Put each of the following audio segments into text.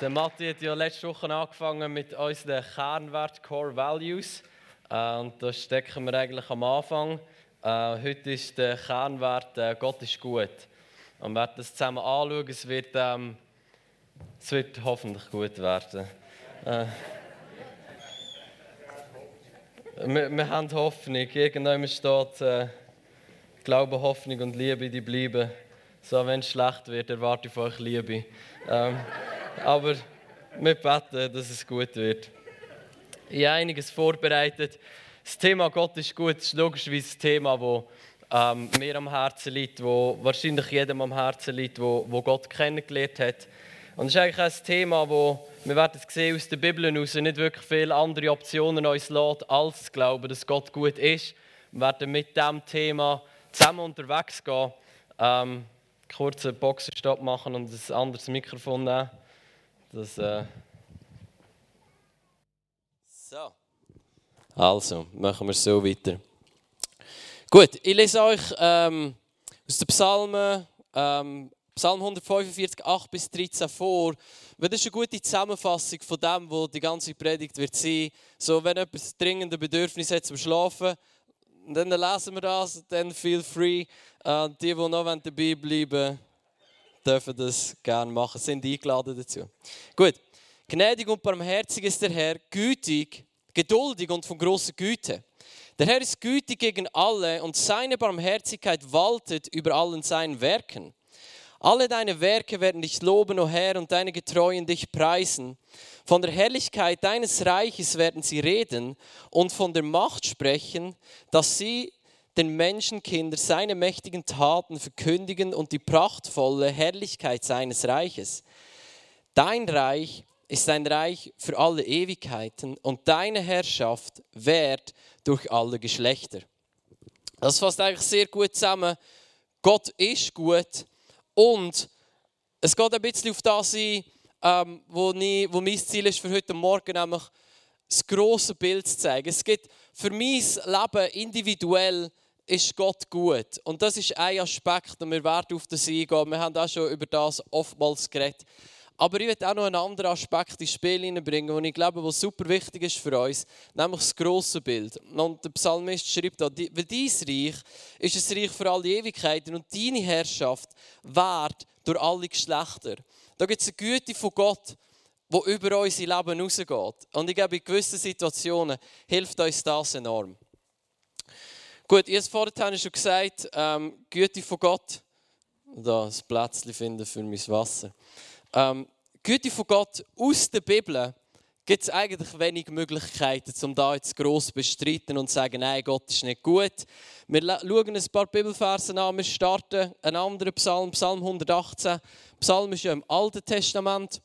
Der Matti hat ja letzte Woche angefangen mit unseren Kernwert Core Values. Äh, und da stecken wir eigentlich am Anfang. Äh, heute ist der Kernwert äh, Gott ist gut. Und wir werden das zusammen anschauen. Es wird, ähm, es wird hoffentlich gut werden. Äh, wir, wir, haben Hoffnung. Irgendwann steht, Glaube, Hoffnung und Liebe, die bleiben. So, wenn es schlecht wird, erwarte ich von euch Liebe. Ähm, aber wir beten, dass es gut wird. Ich habe einiges vorbereitet. Das Thema Gott ist gut, ist logischerweise ein Thema, das ähm, mir am Herzen liegt, wo wahrscheinlich jedem am Herzen liegt, wo, wo Gott kennengelernt hat. Und es ist eigentlich ein Thema, wo wir werden es sehen aus der Bibel heraus, nicht wirklich viele andere Optionen uns lässt, als zu glauben, dass Gott gut ist. Wir werden mit diesem Thema zusammen unterwegs gehen. Ähm, kurz einen Boxenstopp machen und ein anderes Mikrofon nehmen. Das, äh so. Also, machen wir so weiter. Gut, ich lese euch ähm, aus den Psalmen, ähm, Psalm 145, 8 bis 13 vor. Das ist eine gute Zusammenfassung von dem, was die ganze Predigt wird sein. So, wenn jemand dringende Bedürfnis hat zum Schlafen, dann lesen wir das, dann feel free. Äh, die, die noch dabei bleiben dürfen das gerne machen, sind eingeladen dazu. Gut, gnädig und barmherzig ist der Herr, gütig, geduldig und von großer Güte. Der Herr ist gütig gegen alle und seine Barmherzigkeit waltet über allen seinen Werken. Alle deine Werke werden dich loben, o oh Herr, und deine Getreuen dich preisen. Von der Herrlichkeit deines Reiches werden sie reden und von der Macht sprechen, dass sie den Menschenkindern seine mächtigen Taten verkündigen und die prachtvolle Herrlichkeit seines Reiches. Dein Reich ist ein Reich für alle Ewigkeiten und deine Herrschaft währt durch alle Geschlechter. Das fasst eigentlich sehr gut zusammen. Gott ist gut und es geht ein bisschen auf das ein, ähm, wo, ich, wo mein Ziel ist für heute Morgen, nämlich das große Bild zu zeigen. Es gibt für mein Leben individuell ist Gott gut. Und das ist ein Aspekt, und wir werden auf das eingehen. Wir haben auch schon über das oftmals geredet. Aber ich werde auch noch einen anderen Aspekt ins Spiel hineinbringen, den ich glaube, was super wichtig ist für uns, nämlich das grosse Bild. Und der Psalmist schreibt da, weil dein Reich ist ein Reich für alle Ewigkeiten und deine Herrschaft währt durch alle Geschlechter. Da gibt es eine Güte von Gott, die über unser Leben hinausgeht. Und ich glaube, in gewissen Situationen hilft uns das enorm. Gut, es vorhin schon gesagt, ähm, Güte von Gott. Da ein Plätzchen finden für mein Wasser. Ähm, Güte von Gott aus der Bibel gibt es eigentlich wenig Möglichkeiten, um da jetzt gross zu bestreiten und zu sagen, nein, Gott ist nicht gut. Wir schauen ein paar Bibelversen an. Wir starten einen anderen Psalm, Psalm 118. Psalm ist ja im Alten Testament.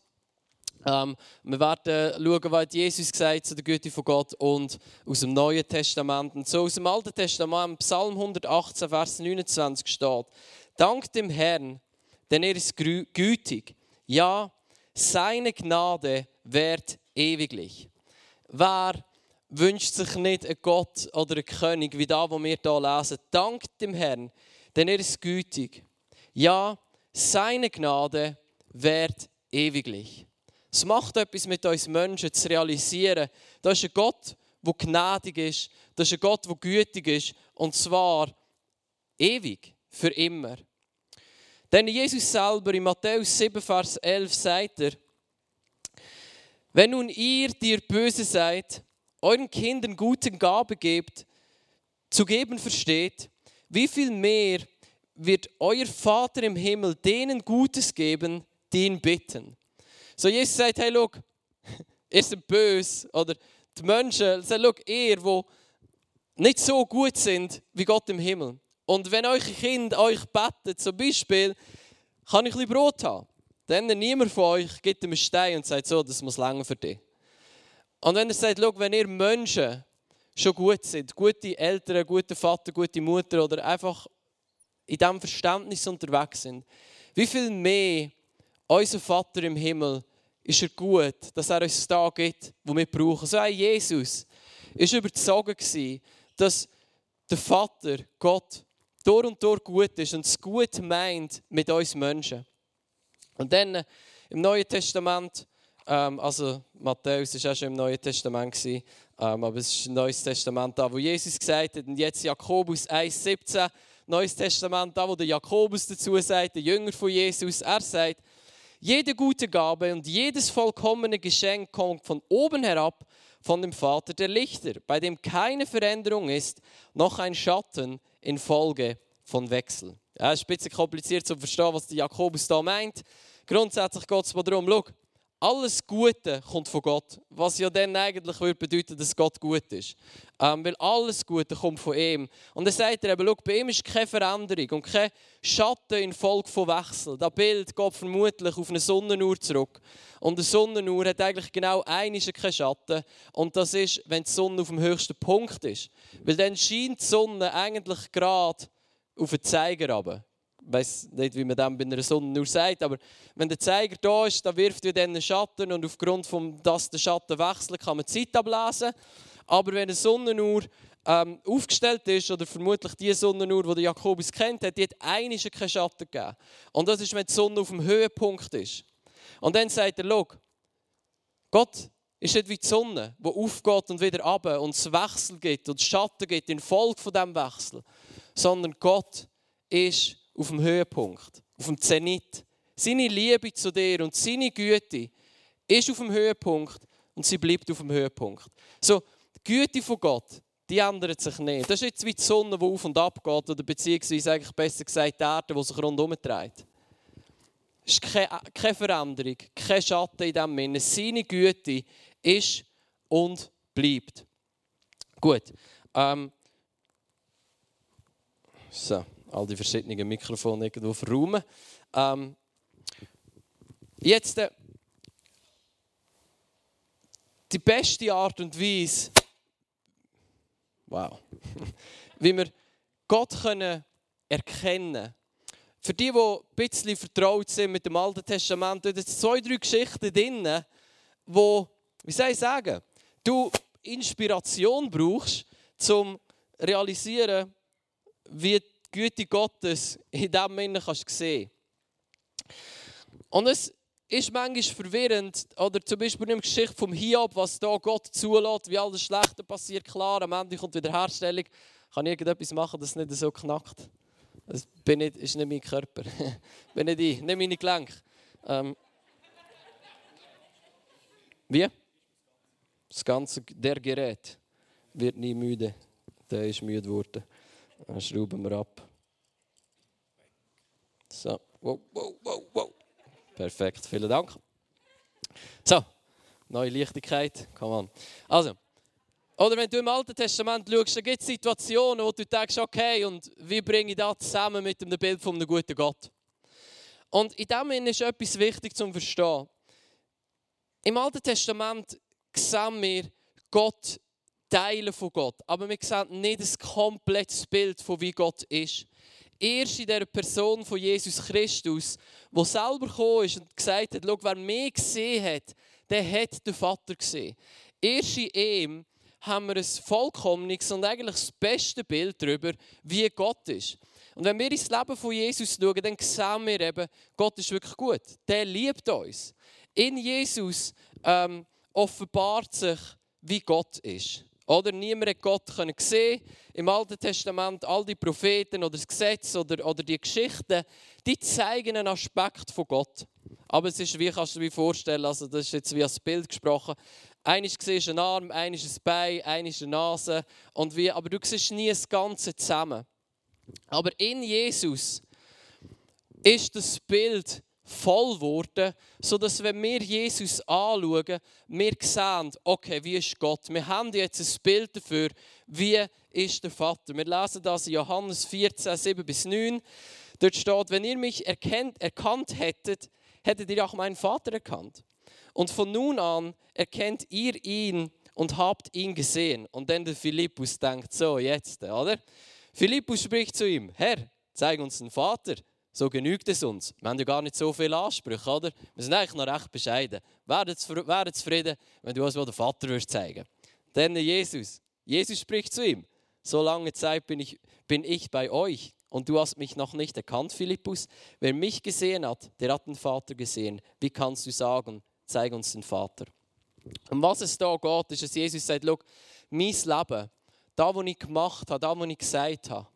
Ähm, wir werden schauen, was Jesus gesagt zu der Güte von Gott und aus dem Neuen Testament. Und so aus dem Alten Testament, Psalm 118, Vers 29 steht, Dank dem Herrn, denn er ist gütig. Ja, seine Gnade währt ewiglich. Wer wünscht sich nicht einen Gott oder einen König, wie da, wo wir hier lesen? Dank dem Herrn, denn er ist gütig. Ja, seine Gnade währt ewiglich. Es macht etwas mit uns Menschen zu realisieren, da ist ein Gott, der gnädig ist, da ist ein Gott, der gütig ist, und zwar ewig, für immer. Denn Jesus selber in Matthäus 7, Vers 11 sagt er, wenn nun ihr, die ihr böse seid, euren Kindern gute Gabe gebt, zu geben versteht, wie viel mehr wird euer Vater im Himmel denen Gutes geben, die ihn bitten. So Jesus sagt, hey, schau, ihr seid böse. Oder die Menschen sagen, schau, ihr, die nicht so gut sind wie Gott im Himmel. Und wenn euch Kind euch betet, zum Beispiel, kann ich ein bisschen Brot haben? Dann niemand von euch gibt ihm einen Stein und sagt so, das muss länger für dich. Und wenn er sagt, schau, wenn ihr Menschen schon gut sind, gute Eltern, gute Vater, gute Mutter oder einfach in diesem Verständnis unterwegs sind, wie viel mehr unser Vater im Himmel ist er gut, dass er uns da gibt, wo wir brauchen. So ein Jesus ist überzeugt dass der Vater, Gott, durch und durch gut ist und es gut meint mit uns Menschen. Und dann äh, im Neuen Testament, ähm, also Matthäus war auch schon im Neuen Testament, gewesen, ähm, aber es ist ein Neues Testament da, wo Jesus gesagt hat, und jetzt Jakobus 1,17, Neues Testament da, wo der Jakobus dazu sagt, der Jünger von Jesus, er sagt, jede gute Gabe und jedes vollkommene Geschenk kommt von oben herab, von dem Vater der Lichter, bei dem keine Veränderung ist, noch ein Schatten infolge von Wechsel. Ja, es ist ein bisschen kompliziert zu verstehen, was der Jakobus da meint. Grundsätzlich geht es darum, schau, alles Gute kommt von Gott. Was ja dann eigentlich würde bedeuten, dass Gott gut ist. Ähm, weil alles Gute kommt von ihm. Und dann sagt er eben, schau, bei ihm ist keine Veränderung und kein Schatten in Folge von Wechsel. Das Bild geht vermutlich auf eine Sonnenuhr zurück. Und eine Sonnenuhr hat eigentlich genau einen keinen Schatten. Und das ist, wenn die Sonne auf dem höchsten Punkt ist. Weil dann scheint die Sonne eigentlich gerade auf den Zeiger runter weiß nicht, wie man das bei einer Sonne nur sagt, aber wenn der Zeiger da ist, dann wirft er dann einen Schatten und aufgrund von dass der Schatten wechselt, kann man Zeit ablesen. Aber wenn eine Sonnenuhr ähm, aufgestellt ist, oder vermutlich die Sonnenuhr, die Jakobus kennt, hat die hat einen keinen Schatten gegeben. Und das ist, wenn die Sonne auf dem Höhepunkt ist. Und dann sagt er, schau, Gott ist nicht wie die Sonne, die aufgeht und wieder ab und es Wechsel gibt und Schatten gibt in Folge von diesem Wechsel, sondern Gott ist auf dem Höhepunkt, auf dem Zenit. Seine Liebe zu dir und seine Güte ist auf dem Höhepunkt und sie bleibt auf dem Höhepunkt. So, die Güte von Gott, die ändert sich nicht. Das ist jetzt wie die Sonne, die auf und ab geht, oder beziehungsweise eigentlich besser gesagt die Erde, die sich rundherum dreht. Es ist keine, Veränderung, kein Schatten in diesem Sinne. Seine Güte ist und bleibt. Gut. Ähm, so all die verschiedenen Mikrofone irgendwo verräumen. Ähm, jetzt äh, die beste Art und Weise, wow, wie wir Gott können erkennen Für die, die ein bisschen vertraut sind mit dem Alten Testament, da sind zwei, drei Geschichten drin, wo, wie soll ich sagen, du Inspiration brauchst, um realisieren, wie Güte Gottes in dem Sinne kannst sehen. Und es ist manchmal verwirrend, oder zum Beispiel in der Geschichte vom Hiob, was da Gott zulässt, wie alles Schlechte passiert, klar, am Ende kommt Wiederherstellung. Kann ich irgendetwas machen, dass es nicht so knackt? Das bin nicht, ist nicht mein Körper. bin nicht ich, nicht meine Gelenke. Ähm. Wie? Das ganze, der Gerät wird nie müde. Der ist müde geworden. Dann schrauben wir ab. So, wow, wow, wow, wow. Perfekt, vielen Dank. So, neue Leichtigkeit, come on. Also, oder wenn du im Alten Testament schaust, dann gibt es Situationen, wo du denkst, okay, und wie bringe ich das zusammen mit dem Bild von einem guten Gott? Und in dem Sinne ist etwas wichtig zu verstehen. Im Alten Testament sehen wir Gott Teile von Gott. Aber wir sehen nicht ein komplettes Bild von wie Gott ist. Erst in der Person von Jesus Christus, wo selber gekommen ist und gesagt hat, schau, wer mich gesehen hat, der hat den Vater gesehen. Erst in ihm haben wir ein vollkommenes und eigentlich das beste Bild darüber, wie Gott ist. Und wenn wir ins Leben von Jesus schauen, dann sehen wir eben, Gott ist wirklich gut. Der liebt uns. In Jesus ähm, offenbart sich, wie Gott ist. Oder niemand hat Gott sehen Im Alten Testament, all die Propheten oder das Gesetz oder, oder die Geschichten, die zeigen einen Aspekt von Gott. Aber es ist, wie kannst du dir vorstellen, also das ist jetzt wie als Bild gesprochen, eines siehst ein Arm, eines ein Bein, eines eine Nase. Und wie, aber du siehst nie das Ganze zusammen. Aber in Jesus ist das Bild voll geworden, sodass wenn wir Jesus anschauen, wir sehen, okay, wie ist Gott? Wir haben jetzt ein Bild dafür, wie ist der Vater. Wir lesen das in Johannes 14, 7 bis 9. Dort steht, wenn ihr mich erkennt, erkannt hättet, hättet ihr auch meinen Vater erkannt. Und von nun an erkennt ihr ihn und habt ihn gesehen. Und dann der Philippus denkt so, jetzt, oder? Philippus spricht zu ihm, Herr, zeig uns den Vater, so genügt es uns. Wir haben ja gar nicht so viele Ansprüche, oder? Wir sind eigentlich noch recht bescheiden. Wäre zufrieden, wenn du uns den Vater würdest zeigen Denn Jesus, Jesus spricht zu ihm, so lange Zeit bin ich, bin ich bei euch und du hast mich noch nicht erkannt, Philippus? Wer mich gesehen hat, der hat den Vater gesehen. Wie kannst du sagen, zeig uns den Vater? Um was es da geht, ist, dass Jesus sagt, schau, mein Leben, da, was ich gemacht habe, da, was ich gesagt habe,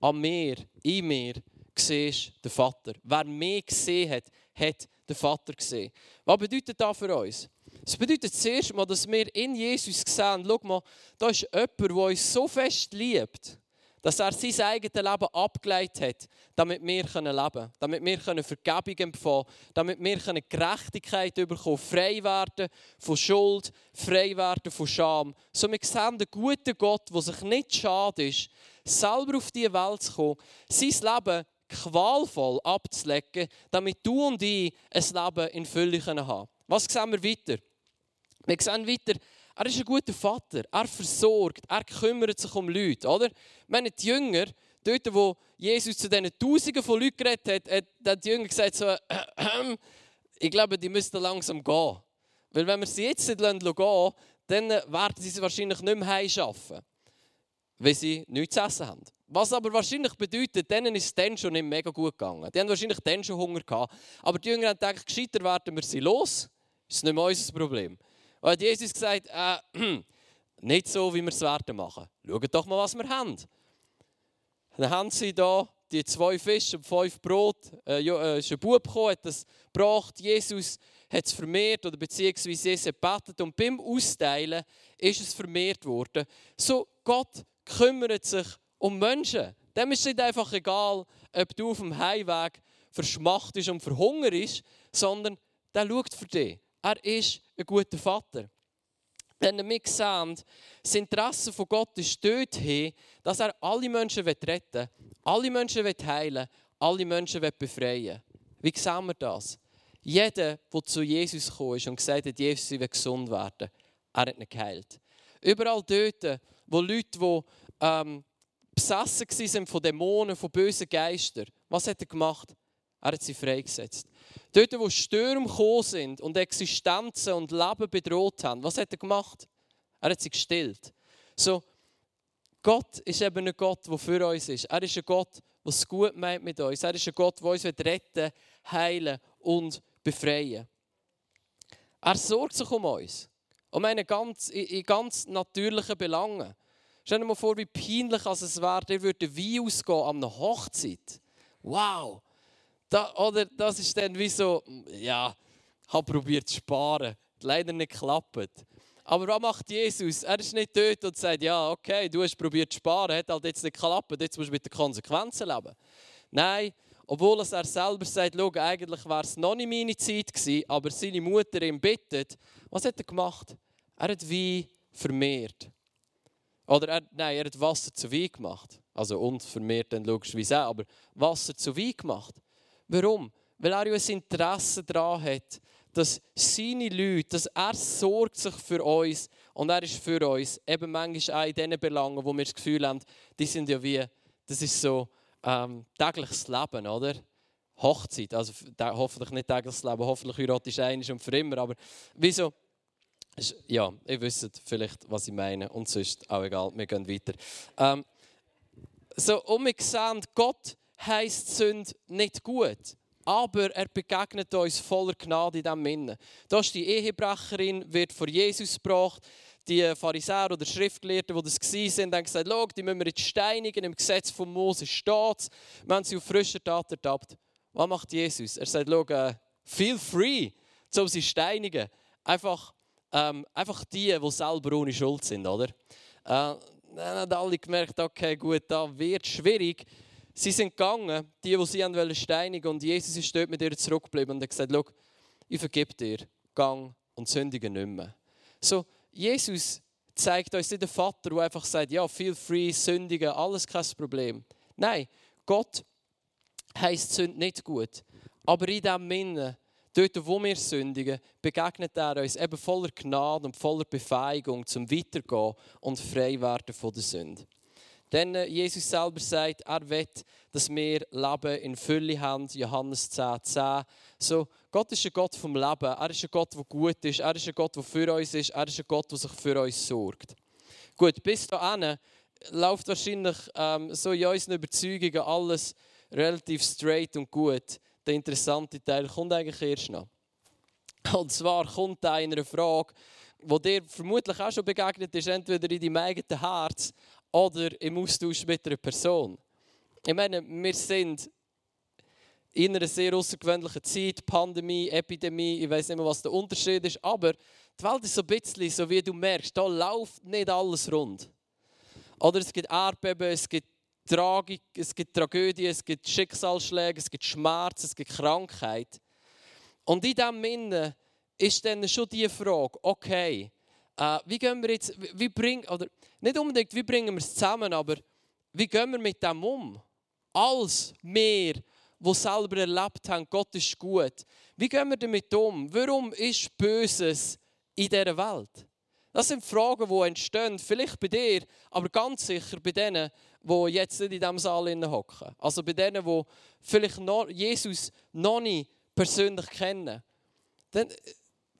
an mir, in mir, siehst den Vater. Wer mich gesehen hat, hat den Vater gesehen. Was bedeutet das für uns? Es bedeutet zuerst mal, dass wir in Jesus sehen, schau mal, da ist jemand, der uns so fest liebt, dass er sein eigenes Leben abgeleitet hat, damit wir leben können, damit wir Vergebung empfangen damit wir Gerechtigkeit bekommen frei werden von Schuld, frei werden von Scham. So wir sehen den guten Gott, der sich nicht schade ist, selber auf diese Welt zu kommen, sein Leben qualvoll abzulegen, damit du und ich ein Leben in Fülle haben Was sehen wir weiter? Wir sehen weiter, er ist ein guter Vater. Er versorgt, er kümmert sich um Leute. Oder? Wenn die Jünger, dort wo Jesus zu diesen Tausenden von Leuten geredet hat, hat die Jünger gesagt, so, äh, äh, ich glaube, die müssten langsam gehen. Weil wenn wir sie jetzt nicht gehen lassen, dann werden sie wahrscheinlich nicht mehr heimschaffen, weil sie nichts zu essen haben. Was aber wahrscheinlich bedeutet, denen ist es dann schon nicht mega gut gegangen. Die haben wahrscheinlich dann schon Hunger gehabt. Aber die Jünger haben gedacht, gescheiter werden wir sie los. Das ist nicht mehr unser Problem. Und hat Jesus gesagt, äh, nicht so, wie wir es werden machen. Schaut doch mal, was wir haben. Dann haben sie da die zwei Fische und fünf Brot. Äh, äh, ist ein Bub gekommen, hat das gebracht. Jesus hat es vermehrt oder beziehungsweise Jesus gebetet und beim Austeilen ist es vermehrt worden. So, Gott kümmert sich um Menschen. Dem ist es nicht einfach egal, ob du auf dem Heimweg verschmacht ist und verhungert ist, sondern der schaut für dich. Er ist ein guter Vater. Denn wir sehen, das Interesse von Gott ist dorthin, dass er alle Menschen retten will, alle Menschen heilen alle Menschen befreien. Wie sehen wir das? Jeder, der zu Jesus gekommen ist und gesagt hat, Jesus will gesund werden, er hat ihn geheilt. Überall dort, wo Leute, die ähm, besessen waren von Dämonen, von bösen Geistern, was hat er gemacht? Er hat sie freigesetzt. Dort, wo Stürme gekommen sind und Existenzen und Leben bedroht haben, was hat er gemacht? Er hat sie gestillt. So, Gott ist eben ein Gott, der für uns ist. Er ist ein Gott, der es gut meint mit uns. Er ist ein Gott, der uns retten, heilen und befreien Er sorgt sich um uns. Um eine ganz, in ganz natürlichen Belangen. Stell dir mal vor, wie peinlich es wäre, der würde Wein ausgehen an einer Hochzeit. Wow! Da, oder das ist dann wie so, ja, ich habe probiert zu sparen, leider nicht geklappt. Aber was macht Jesus? Er ist nicht dort und sagt, ja, okay, du hast probiert zu sparen, hat halt jetzt nicht geklappt, jetzt musst du mit den Konsequenzen leben. Nein, obwohl er selber sagt, schau, eigentlich wäre es noch nicht meine Zeit gewesen, aber seine Mutter ihn bittet, was hat er gemacht? Er hat Wein vermehrt. Oder er, nein, er hat Wasser zu Wein gemacht. Also und vermehrt dann logischerweise auch, aber Wasser zu Wein gemacht. Warum? Weil er ja ein Interesse daran hat, dass seine Leute, dass er sorgt sich für uns und er ist für uns. Eben manchmal auch in diesen Belangen, wo wir das Gefühl haben, die sind ja wie, das ist so ähm, tägliches Leben, oder? Hochzeit, also hoffentlich nicht tägliches Leben, hoffentlich heiratest du einiges und für immer, aber wieso? Ja, ihr wisst vielleicht, was ich meine und sonst auch egal, wir gehen weiter. Ähm, so, und wir sehen, Gott heisst Sünde nicht gut. Aber er begegnet uns voller Gnade in diesem Sinne. Da ist die Ehebrecherin, wird vor Jesus gebracht. Die Pharisäer oder Schriftgelehrten, die das waren, haben gesagt, Schau, die müssen wir jetzt steinigen. Im Gesetz von Mose steht es. Wir sie auf frischer Tat ertappt. Was macht Jesus? Er sagt, Schau, äh, feel free, um sie steinigen. Einfach, ähm, einfach die, die selber ohne Schuld sind, oder? Äh, dann haben alle gemerkt, okay, gut, da wird schwierig. Sie sind gegangen, die, die sie wollen steinigen, und Jesus ist dort mit ihr zurückgeblieben und hat gesagt, schau, ich vergebe dir, gang und sündige nicht mehr. So, Jesus zeigt uns nicht den Vater, der einfach sagt, ja, feel free, sündigen, alles kein Problem. Nein, Gott heisst Sünde nicht gut. Aber in diesem Sinne, dort, wo wir sündigen, begegnet er uns eben voller Gnade und voller Befähigung zum Weitergehen und frei werden von der Sünde. Denn äh, Jesus selber sagt, er will, dass wir Leben in Fülle haben. Johannes 10, 10. So, Gott ist ein Gott vom Leben. Er ist ein Gott, der gut ist. Er ist ein Gott, der für uns ist. Er ist ein Gott, der sich für uns sorgt. Gut, bis dahin läuft wahrscheinlich ähm, so in unseren Überzeugungen alles relativ straight und gut. Der interessante Teil kommt eigentlich erst noch. Und zwar kommt da eine Frage, die dir vermutlich auch schon begegnet ist, entweder in deinem eigenen Herz oder im Austausch mit einer Person. Ich meine, wir sind in einer sehr außergewöhnlichen Zeit, Pandemie, Epidemie, ich weiß nicht mehr, was der Unterschied ist, aber die Welt ist so ein bisschen, so wie du merkst, da läuft nicht alles rund. Oder es gibt Erdbeben, es gibt Tragik, es gibt Tragödien, es gibt Schicksalsschläge, es gibt Schmerz, es gibt Krankheit. Und in diesem Sinne ist dann schon die Frage, okay, äh, wie gehen wir jetzt, wie bringen, oder nicht unbedingt, wie bringen wir es zusammen, aber wie gehen wir mit dem um? Als wir, die selber erlebt haben, Gott ist gut. Wie gehen wir damit um? Warum ist Böses in dieser Welt? Das sind Fragen, die entstehen, vielleicht bei dir, aber ganz sicher bei denen, die jetzt nicht in diesem Saal hocken. Also bei denen, die vielleicht noch Jesus noch nicht persönlich kennen. Dann äh,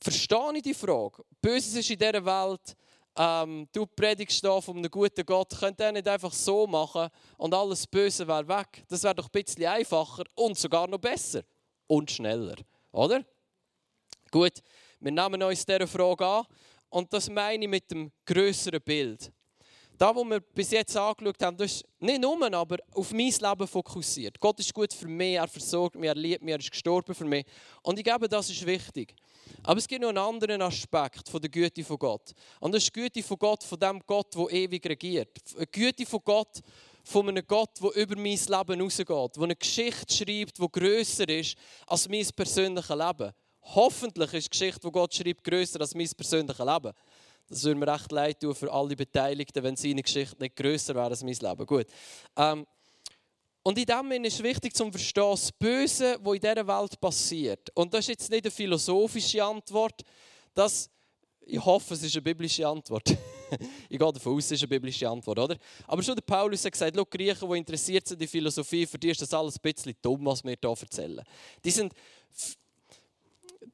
verstehe ich die Frage. Böses ist in dieser Welt, ähm, du predigst da von einem guten Gott, könnt ihr nicht einfach so machen und alles Böse wäre weg. Das wäre doch ein bisschen einfacher und sogar noch besser und schneller, oder? Gut, wir nehmen uns dieser Frage an und das meine ich mit dem größeren Bild. Da, wo wir bis jetzt angeschaut haben, das ist nicht nur, aber auf mein Leben fokussiert. Gott ist gut für mich, er versorgt mich, er liebt mich, er ist gestorben für mich. Und ich glaube, das ist wichtig. Aber es gibt noch einen anderen Aspekt von der Güte von Gott. Und das ist die Güte von Gott, von dem Gott, der ewig regiert. Die Güte von Gott, von einem Gott, der über mein Leben hinausgeht, der eine Geschichte schreibt, die grösser ist als mein persönliches Leben. Hoffentlich ist die Geschichte, die Gott schreibt, grösser als mein persönliches Leben. Das würde mir recht leid tun für alle Beteiligten, wenn seine Geschichte nicht grösser wäre als mein Leben. Gut. Ähm, und in dem Sinne ist wichtig zu verstehen, das Böse, was in dieser Welt passiert. Und das ist jetzt nicht eine philosophische Antwort. Das, ich hoffe, es ist eine biblische Antwort. ich gehe davon aus, es ist eine biblische Antwort, oder? Aber schon der Paulus hat gesagt, schau, Griechen, die interessiert sind in Philosophie, für die ist das alles ein bisschen dumm, was wir hier erzählen. Die sind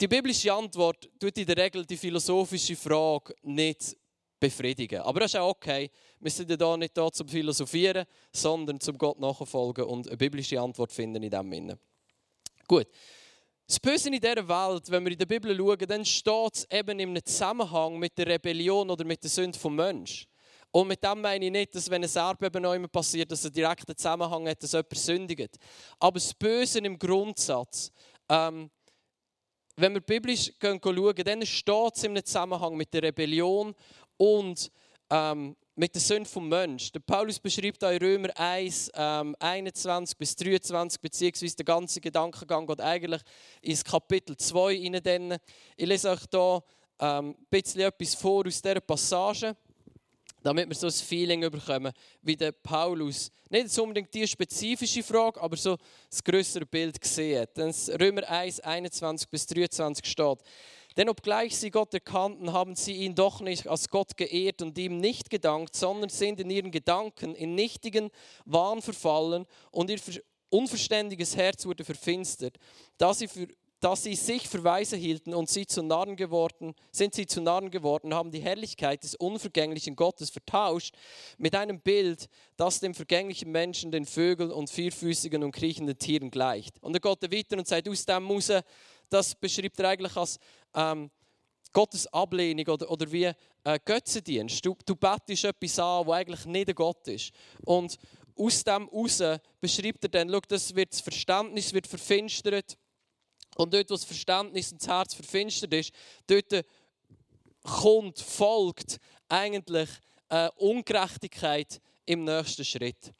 die biblische Antwort tut in der Regel die philosophische Frage nicht befriedigen. Aber das ist auch okay. Wir sind ja da nicht da zum Philosophieren, sondern zum Gott nachfolgen und eine biblische Antwort finden in diesem Sinne. Gut. Das Böse in dieser Welt, wenn wir in der Bibel schauen, dann steht es eben im Zusammenhang mit der Rebellion oder mit der Sünde vom Mensch. Und mit dem meine ich nicht, dass wenn ein Erdbeben neu passiert, dass ein direkter Zusammenhang hat, dass jemand sündigt. Aber das Böse im Grundsatz, ähm, wenn wir biblisch schauen, dann steht es im Zusammenhang mit der Rebellion und ähm, mit der Sünde vom Mensch. Der Paulus beschreibt in Römer 1, ähm, 21 bis 23, beziehungsweise der ganze Gedankengang geht eigentlich ins Kapitel 2 hinein. Ich lese euch hier ähm, ein bisschen etwas vor aus dieser Passage damit wir so ein Feeling bekommen, wie der Paulus nicht unbedingt die spezifische Frage, aber so das größere Bild gesehen hat. Römer 1, 21 bis 23 steht, denn obgleich sie Gott erkannten, haben sie ihn doch nicht als Gott geehrt und ihm nicht gedankt, sondern sind in ihren Gedanken in nichtigen Wahn verfallen und ihr unverständiges Herz wurde verfinstert, da sie für dass sie sich für weise hielten und sie zu Narren geworden, sind sie zu Narren geworden, haben die Herrlichkeit des unvergänglichen Gottes vertauscht mit einem Bild, das dem vergänglichen Menschen, den Vögeln und vierfüßigen und kriechenden Tieren gleicht. Und er geht weiter und sagt, aus dem muss das beschreibt er eigentlich als ähm, Gottes Ablehnung oder, oder wie äh, Götzendienst. Du, du bettest etwas an, was eigentlich nicht ein Gott ist. Und aus dem heraus beschreibt er dann, das, wird, das Verständnis wird verfinstert und dort, wo das Verständnis und das Herz verfinstert ist, dort kommt, folgt eigentlich äh, Ungerechtigkeit im nächsten Schritt.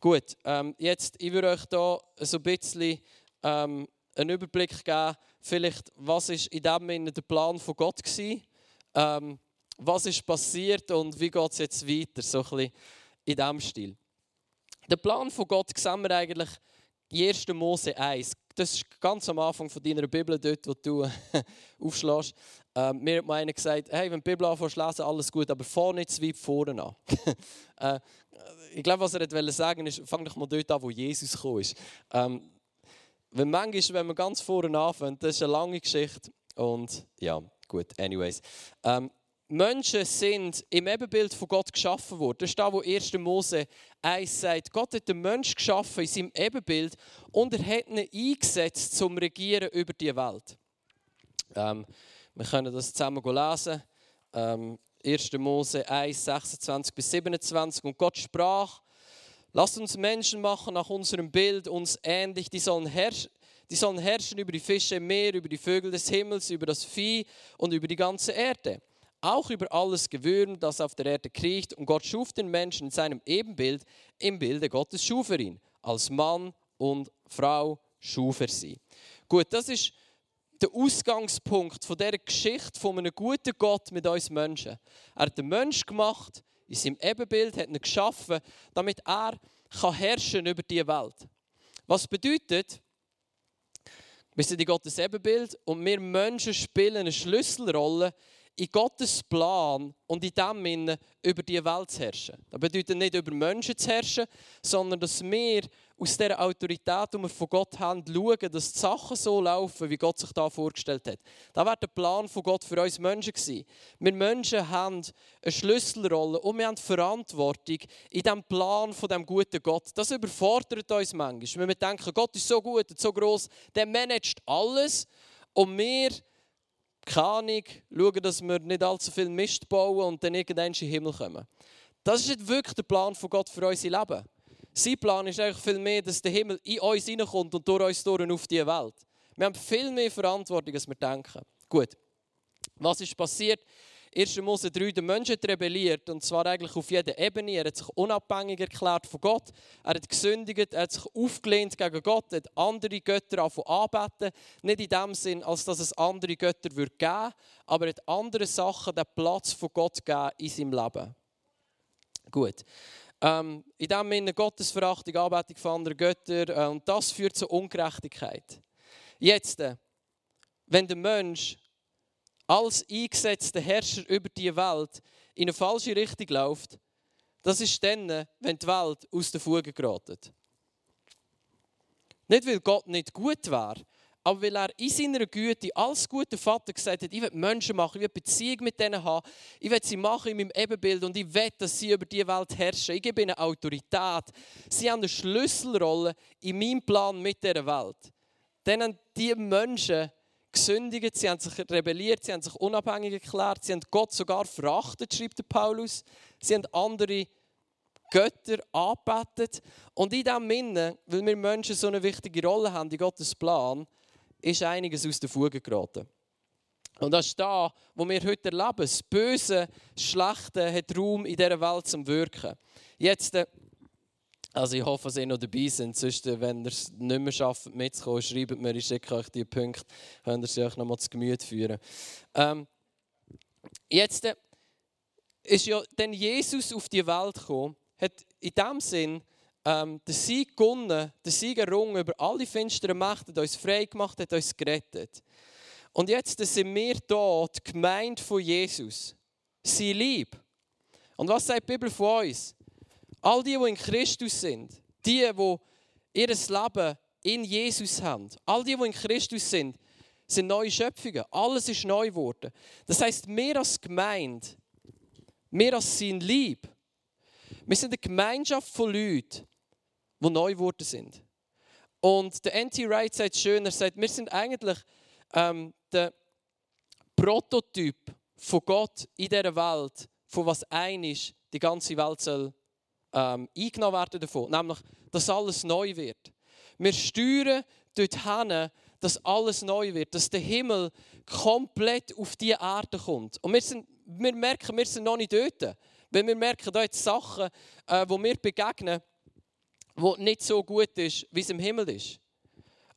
Gut, ähm, jetzt, ich würde euch da so ein bisschen ähm, einen Überblick geben, vielleicht, was ist in dem Sinne der Plan von Gott war, ähm, was ist passiert und wie geht es jetzt weiter, so ein bisschen in diesem Stil. Der Plan von Gott sehen wir eigentlich 1. Mose 1. Das ist ganz am Anfang von deiner Bibel, dort, wo du aufschlägst. Mir hat einer gesagt, hey, wenn die Bibel anfängst lesen, alles gut, aber fang nicht zu weit vorne an. äh, ich glaube, was er wollte sagen ist, fang doch mal dort an, wo Jesus gekommen ist. Ähm, wenn manchmal, wenn man ganz vorne anfängt, das ist eine lange Geschichte. Und ja, gut, anyways. Ähm, Menschen sind im Ebenbild von Gott geschaffen worden. Das ist da, wo 1. Mose 1 sagt. Gott hat den Menschen geschaffen in seinem Ebenbild und er hat ihn eingesetzt zum Regieren über die Welt. Ähm, wir können das zusammen lesen. Ähm, 1. Mose 1, 26 bis 27. Und Gott sprach, lasst uns Menschen machen nach unserem Bild, uns ähnlich, die sollen herrschen. Die sollen herrschen über die Fische im Meer, über die Vögel des Himmels, über das Vieh und über die ganze Erde auch über alles Gewürm, das auf der Erde kriecht. Und Gott schuf den Menschen in seinem Ebenbild, im Bilde Gottes schuf er ihn. Als Mann und Frau schuf er sie. Gut, das ist der Ausgangspunkt von dieser Geschichte von einem guten Gott mit uns Menschen. Er hat den Mensch gemacht, in seinem Ebenbild, hat ihn geschaffen, damit er kann herrschen über die Welt. Was bedeutet, wir sind in Gottes Ebenbild und wir Menschen spielen eine Schlüsselrolle in Gottes Plan und in dem Sinne über die Welt zu herrschen. Das bedeutet nicht über Menschen zu herrschen, sondern dass wir aus der Autorität, die wir von Gott haben, schauen, dass die Sachen so laufen, wie Gott sich da vorgestellt hat. Das war der Plan von Gott für uns Menschen gewesen. Wir Menschen haben eine Schlüsselrolle und wir haben Verantwortung in diesem Plan von dem guten Gott. Das überfordert uns manchmal. Wenn wir denken, Gott ist so gut und so groß, der managt alles und wir keine Ahnung, schauen, dass wir nicht allzu viel Mist bauen und dann irgendwann in den Himmel kommen. Das ist nicht wirklich der Plan von Gott für unser Leben. Sein Plan ist eigentlich viel mehr, dass der Himmel in uns hineinkommt und durch uns durch auf die Welt. Wir haben viel mehr Verantwortung, als wir denken. Gut, was ist passiert? 1. Mose 3, der Mensch hat rebelliert, und zwar eigentlich auf jeder Ebene. Er hat sich unabhängig erklärt von Gott. Er hat gesündigt, er hat sich aufgelehnt gegen Gott, er hat andere Götter anbeten. Nicht in dem Sinn, als dass es andere Götter geben würde, aber er hat andere Sachen den Platz von Gott gegeben in seinem Leben. Gut. Ähm, in dem Sinne Gottesverachtung, Anbetung von anderen Göttern, äh, und das führt zu Ungerechtigkeit. Jetzt, äh, wenn der Mensch als eingesetzter Herrscher über die Welt in eine falsche Richtung läuft, das ist dann, wenn die Welt aus der Fuge gerät. Nicht, weil Gott nicht gut war, aber weil er in seiner Güte als guter Vater gesagt hat, ich will Menschen machen, ich will Beziehung mit denen haben, ich will sie machen in meinem Ebenbild und ich will, dass sie über die Welt herrschen. Ich gebe ihnen Autorität. Sie haben eine Schlüsselrolle in meinem Plan mit dieser Welt. Dann haben die Menschen gesündigt, sie haben sich rebelliert, sie haben sich unabhängig erklärt, sie haben Gott sogar verachtet, schreibt der Paulus. Sie haben andere Götter angebetet. Und in diesem Sinne, weil wir Menschen so eine wichtige Rolle haben in Gottes Plan, ist einiges aus der Fuge geraten. Und das ist da, wo wir heute erleben. Das Böse, das Schlechte hat Raum in dieser Welt zum Wirken. Jetzt äh, also ich hoffe, dass ihr noch dabei sind. Sonst, äh, wenn ihr es nicht mehr schafft, mitzukommen, schreibt mir, ich schicke euch die Punkte, könnt ihr sie euch noch mal zu Gemüte führen. Ähm, jetzt äh, ist ja dann Jesus auf die Welt gekommen, hat in dem Sinn ähm, den Sieg gewonnen, den Sieg errungen über alle finsteren Mächte, hat uns frei gemacht, hat uns gerettet. Und jetzt sind wir hier, die Gemeinde von Jesus. Sie lieb. Und was sagt die Bibel von uns? All die, die in Christus sind, die, die ihr Leben in Jesus haben, all die, die in Christus sind, sind neue Schöpfungen. Alles ist neu geworden. Das heißt, wir als Gemeinde, wir als sein Lieb, wir sind eine Gemeinschaft von Leuten, die neu geworden sind. Und der N.T. Wright sagt schön, er sagt, wir sind eigentlich ähm, der Prototyp von Gott in dieser Welt, von was ein ist, die ganze Welt soll ähm, eingenommen werden davon, nämlich, dass alles neu wird. Wir steuern dorthin, dass alles neu wird, dass der Himmel komplett auf die Erde kommt. Und wir, sind, wir merken, wir sind noch nicht dort. Weil wir merken, da jetzt Sachen, äh, wo wir begegnen, wo nicht so gut ist, wie es im Himmel ist.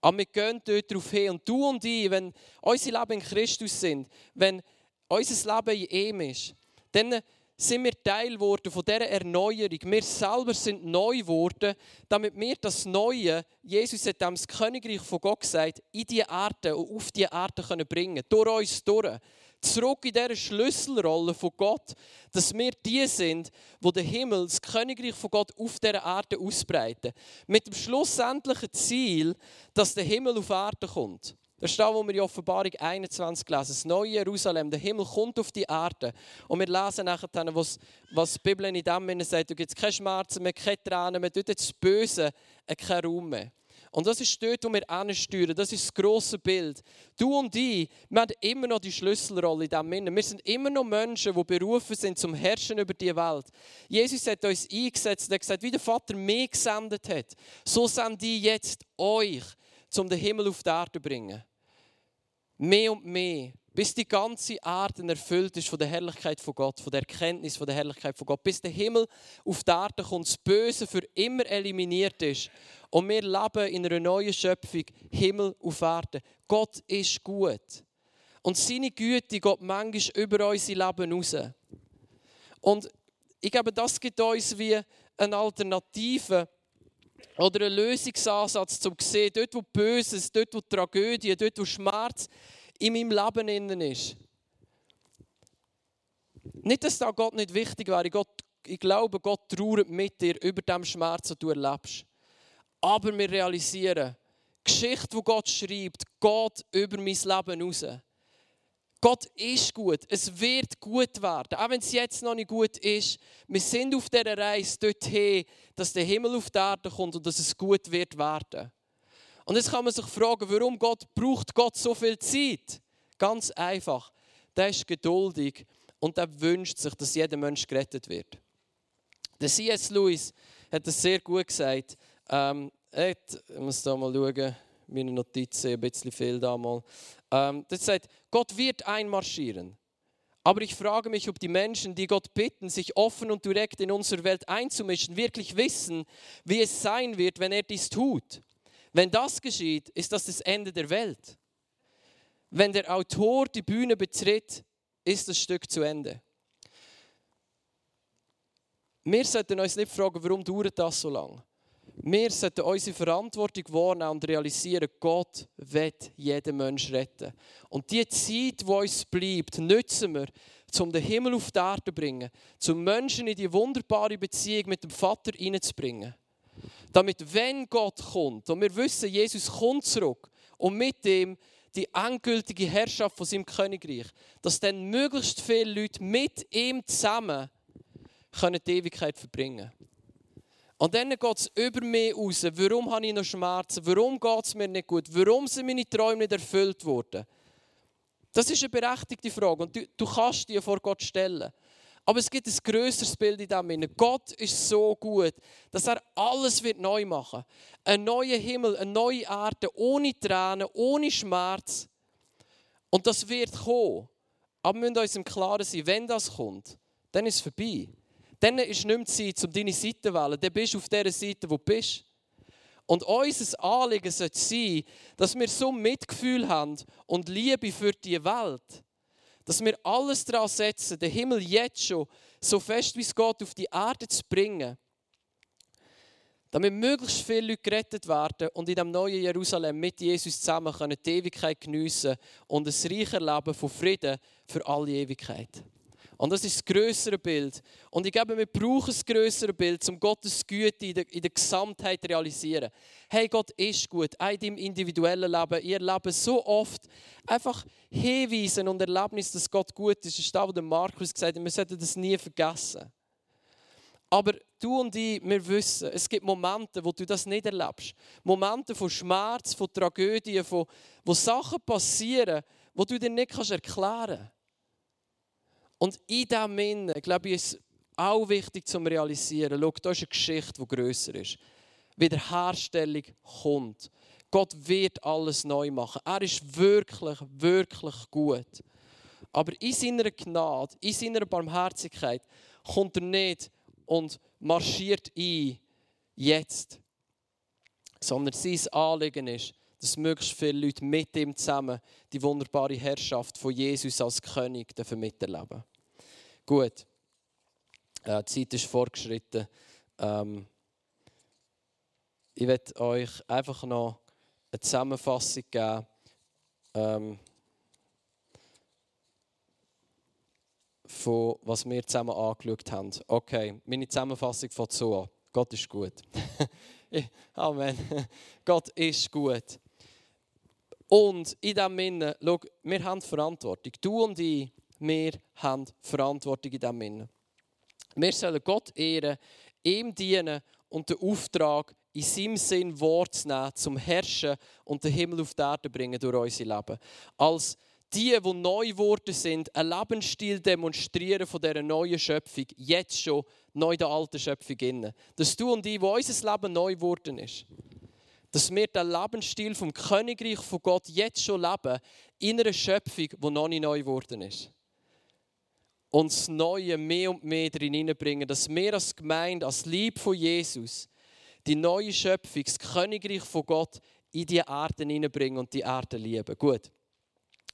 Aber wir gehen dort darauf hin. Und du und ich, wenn unsere Leben in Christus sind, wenn unser Leben in ihm ist, dann sind wir Teil geworden von dieser Erneuerung. Wir selber sind neu geworden, damit wir das Neue, Jesus hat das Königreich von Gott gesagt, in die Erde und auf die Erde können bringen Durch uns durch. Zurück in dieser Schlüsselrolle von Gott, dass wir die sind, wo der Himmel, das Königreich von Gott auf dieser Erde ausbreiten. Mit dem schlussendlichen Ziel, dass der Himmel auf Erde kommt. Da, wo wir in Offenbarung 21 lesen. Das neue Jerusalem, der Himmel kommt auf die Erde. Und wir lesen nachher, was, was die Bibel in dem sagt, du gibt keine Schmerzen mehr, keine Tränen mehr, dort das Böse keinen Raum mehr. Und das ist dort, wo wir ansteuern. Das ist das grosse Bild. Du und ich, wir haben immer noch die Schlüsselrolle in diesem Sinne. Wir sind immer noch Menschen, die berufen sind zum Herrschen über die Welt. Jesus hat uns eingesetzt, er hat gesagt, wie der Vater mich gesendet hat, so sende ich jetzt euch, um den Himmel auf die Erde zu bringen. Mehr und mehr bis die ganze Erde erfüllt ist von der Herrlichkeit von Gott, von der Erkenntnis von der Herrlichkeit von Gott, bis der Himmel auf die Erde kommt, das Böse für immer eliminiert ist und wir leben in einer neuen Schöpfung, Himmel auf Erde. Gott ist gut. Und seine Güte geht manchmal über unser Leben raus. Und ich glaube, das gibt uns wie eine Alternative oder einen Lösungsansatz, um zu sehen, dort wo Böses, dort wo Tragödie, dort wo Schmerz in meinem Leben innen ist. Nicht, dass da Gott nicht wichtig wäre. Gott, ich glaube, Gott trauert mit dir über den Schmerz, den du erlebst. Aber wir realisieren, die Geschichte, die Gott schreibt, geht über mein Leben raus. Gott ist gut. Es wird gut werden. Auch wenn es jetzt noch nicht gut ist. Wir sind auf dieser Reise dorthin, dass der Himmel auf die Erde kommt und dass es gut wird werden. Und jetzt kann man sich fragen, warum Gott braucht Gott so viel Zeit? Ganz einfach. Der ist geduldig und der wünscht sich, dass jeder Mensch gerettet wird. Der C.S. Lewis hat es sehr gut gesagt. Ähm, ich muss da mal schauen, meine Notizen, ein bisschen viel da mal. Ähm, das sagt, Gott wird einmarschieren. Aber ich frage mich, ob die Menschen, die Gott bitten, sich offen und direkt in unsere Welt einzumischen, wirklich wissen, wie es sein wird, wenn er dies tut. Wenn das geschieht, ist das das Ende der Welt. Wenn der Autor die Bühne betritt, ist das Stück zu Ende. Wir sollten uns nicht fragen, warum dauert das so lange. Wir sollten unsere Verantwortung wahrnehmen und realisieren, Gott wird jeden Menschen retten. Und die Zeit, die uns bleibt, nutzen wir, um den Himmel auf die Erde zu bringen, zum Menschen in die wunderbare Beziehung mit dem Vater hineinzubringen. Damit, wenn Gott kommt, und wir wissen, Jesus kommt zurück, und mit ihm die endgültige Herrschaft von seinem Königreich, dass dann möglichst viele Leute mit ihm zusammen können die Ewigkeit verbringen Und dann geht es über mich raus. Warum habe ich noch Schmerzen? Warum geht es mir nicht gut? Warum sind meine Träume nicht erfüllt worden? Das ist eine berechtigte Frage und du, du kannst die vor Gott stellen. Aber es gibt ein größeres Bild in dem Gott ist so gut, dass er alles wird neu machen. Ein neuer Himmel, eine neue Erde, ohne Tränen, ohne Schmerz. Und das wird kommen. Aber wir müssen uns im Klaren sein, wenn das kommt, dann ist es vorbei. Dann ist nicht mehr Zeit, um deine Seite zu wählen. Dann bist du auf der Seite, wo du bist. Und unser Anliegen sollte sein, dass wir so Mitgefühl haben und Liebe für die Welt dass wir alles daran setzen, den Himmel jetzt schon so fest wie es geht auf die Erde zu bringen, damit möglichst viele Leute gerettet werden und in dem neuen Jerusalem mit Jesus zusammen können die Ewigkeit geniessen und ein reicher Leben von Frieden für alle Ewigkeit. Und das ist das größere Bild. Und ich glaube, wir brauchen das größere Bild, um Gottes Güte in der, in der Gesamtheit zu realisieren. Hey, Gott ist gut, auch in deinem individuellen Leben. Ihr Leben so oft einfach hinweisen und Erlebnis, dass Gott gut ist. Das ist da, wo der Markus gesagt hat, wir sollten das nie vergessen. Aber du und ich, wir wissen, es gibt Momente, wo du das nicht erlebst. Momente von Schmerz, von Tragödien, von, wo Sachen passieren, wo du dir nicht erklären kannst. Und in diesem Sinne, glaube ich, ist es auch wichtig zu realisieren, schau, da ist eine Geschichte, die grösser ist. Wiederherstellung kommt. Gott wird alles neu machen. Er ist wirklich, wirklich gut. Aber in seiner Gnade, in seiner Barmherzigkeit kommt er nicht und marschiert ein, jetzt. Sondern sein Anliegen ist, dass möglichst viele Leute mit ihm zusammen die wunderbare Herrschaft von Jesus als König miterleben Gut, äh, die Zeit ist fortgeschritten. Ähm, ich werde euch einfach noch eine Zusammenfassung geben. Ähm, von was wir zusammen angeschaut haben. Okay, meine Zusammenfassung von so. Gott ist gut. Amen. Gott ist gut Und in diesem Sinne, schau, wir haben Verantwortung. Du und ich, wir haben Verantwortung in diesem Sinne. Wir sollen Gott ehren, ihm dienen und den Auftrag in seinem Sinn Wort zu nehmen, zum Herrschen und den Himmel auf die Erde bringen durch unser Leben. Als die, die neu geworden sind, einen Lebensstil demonstrieren von dieser neuen Schöpfung, jetzt schon neu der alten Schöpfung innen. Dass du und ich, wo unser Leben neu geworden ist, dass wir den Lebensstil vom Königreich von Gott jetzt schon leben, in einer Schöpfung, die noch nicht neu geworden ist. Und das Neue mehr und mehr drin hineinbringen, dass wir als Gemeinde, als Lieb von Jesus, die neue Schöpfung, das Königreich von Gott in die Erde hineinbringen und die Erde lieben. Gut.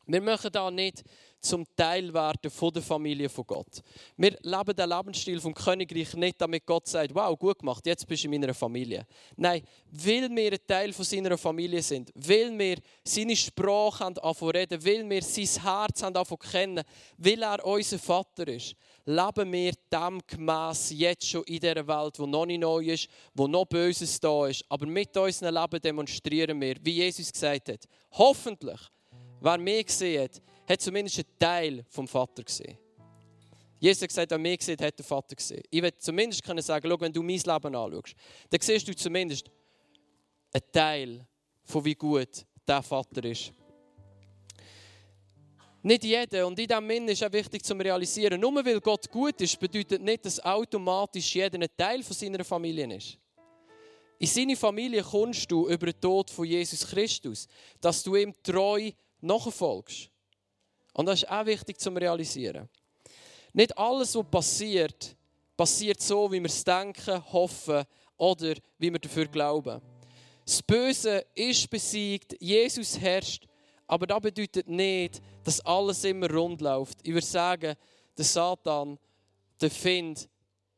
Wir möchten da nicht zum Teil werden von der Familie von Gott. Wir leben den Lebensstil vom Königreich nicht, damit Gott sagt, wow, gut gemacht, jetzt bist du in meiner Familie. Nein, weil wir ein Teil von seiner Familie sind, weil wir seine Sprache haben reden, weil wir sein Herz haben kennen, weil er unser Vater ist, leben wir dem gemäss jetzt schon in dieser Welt, wo noch nicht neu ist, wo noch Böses da ist. Aber mit unserem Leben demonstrieren wir, wie Jesus gesagt hat, hoffentlich, wer mich gesehen hat, hat zumindest einen Teil vom Vater gesehen. Jesus hat gesagt, wer mich sieht, hat den Vater gesehen. Ich will zumindest können sagen, schau, wenn du mein Leben anschaust, dann siehst du zumindest einen Teil von wie gut der Vater ist. Nicht jeder, und in diesem Sinne ist auch wichtig zu realisieren, nur weil Gott gut ist, bedeutet nicht, dass automatisch jeder ein Teil von seiner Familie ist. In seine Familie kommst du über den Tod von Jesus Christus, dass du ihm treu nachfolgst. Und das ist auch wichtig zu realisieren. Nicht alles, was passiert, passiert so, wie wir es denken, hoffen oder wie wir dafür glauben. Das Böse ist besiegt, Jesus herrscht, aber das bedeutet nicht, dass alles immer rund läuft. Ich würde sagen, der Satan, der Find,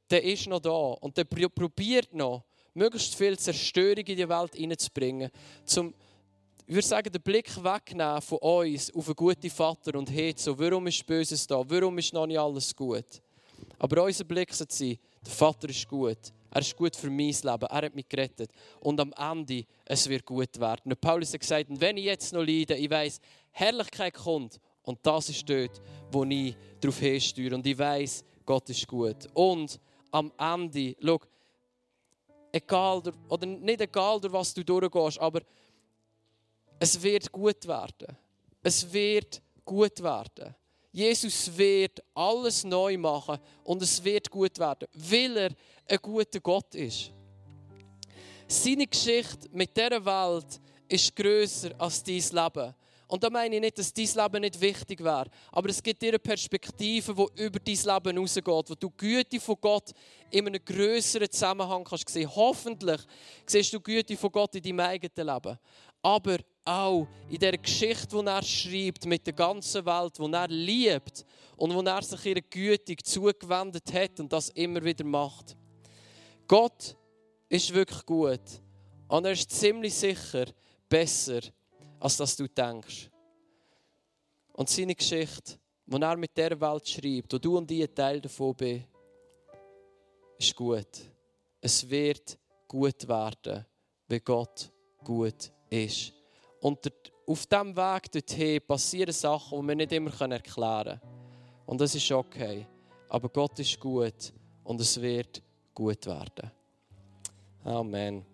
der ist noch da und der probiert noch, möglichst viel Zerstörung in die Welt hineinzubringen, um ich würde sagen, den Blick wegnehmen von uns auf einen guten Vater und hey, so, warum ist Böses da? Warum ist noch nicht alles gut? Aber unser Blick sollte sein, der Vater ist gut. Er ist gut für mein Leben. Er hat mich gerettet. Und am Ende, es wird gut werden. Und Paulus hat gesagt, wenn ich jetzt noch leide, ich weiß, Herrlichkeit kommt. Und das ist dort, wo ich darauf hinsteuere. Und ich weiß, Gott ist gut. Und am Ende, schau, egal, oder nicht egal, durch was du durchgehst, aber es wird gut werden. Es wird gut werden. Jesus wird alles neu machen und es wird gut werden, weil er ein guter Gott ist. Seine Geschichte mit dieser Welt ist größer als dein Leben. Und da meine ich nicht, dass dein Leben nicht wichtig wäre, aber es gibt dir eine Perspektive, die über dein Leben hinausgeht, wo du Güte von Gott in einem größeren Zusammenhang kannst sehen. Hoffentlich siehst du Güte von Gott in deinem eigenen Leben. Aber auch in der Geschichte, die er schreibt, mit der ganzen Welt, die er liebt und wo er sich ihrer Güte zugewendet hat und das immer wieder macht. Gott ist wirklich gut und er ist ziemlich sicher besser, als dass du denkst. Und seine Geschichte, die er mit der Welt schreibt, wo du und ich ein Teil davon bist, ist gut. Es wird gut werden, wenn Gott gut ist. Und auf diesem Weg dorthin passieren Sachen, die wir nicht immer erklären können. Und das ist okay. Aber Gott ist gut und es wird gut werden. Amen.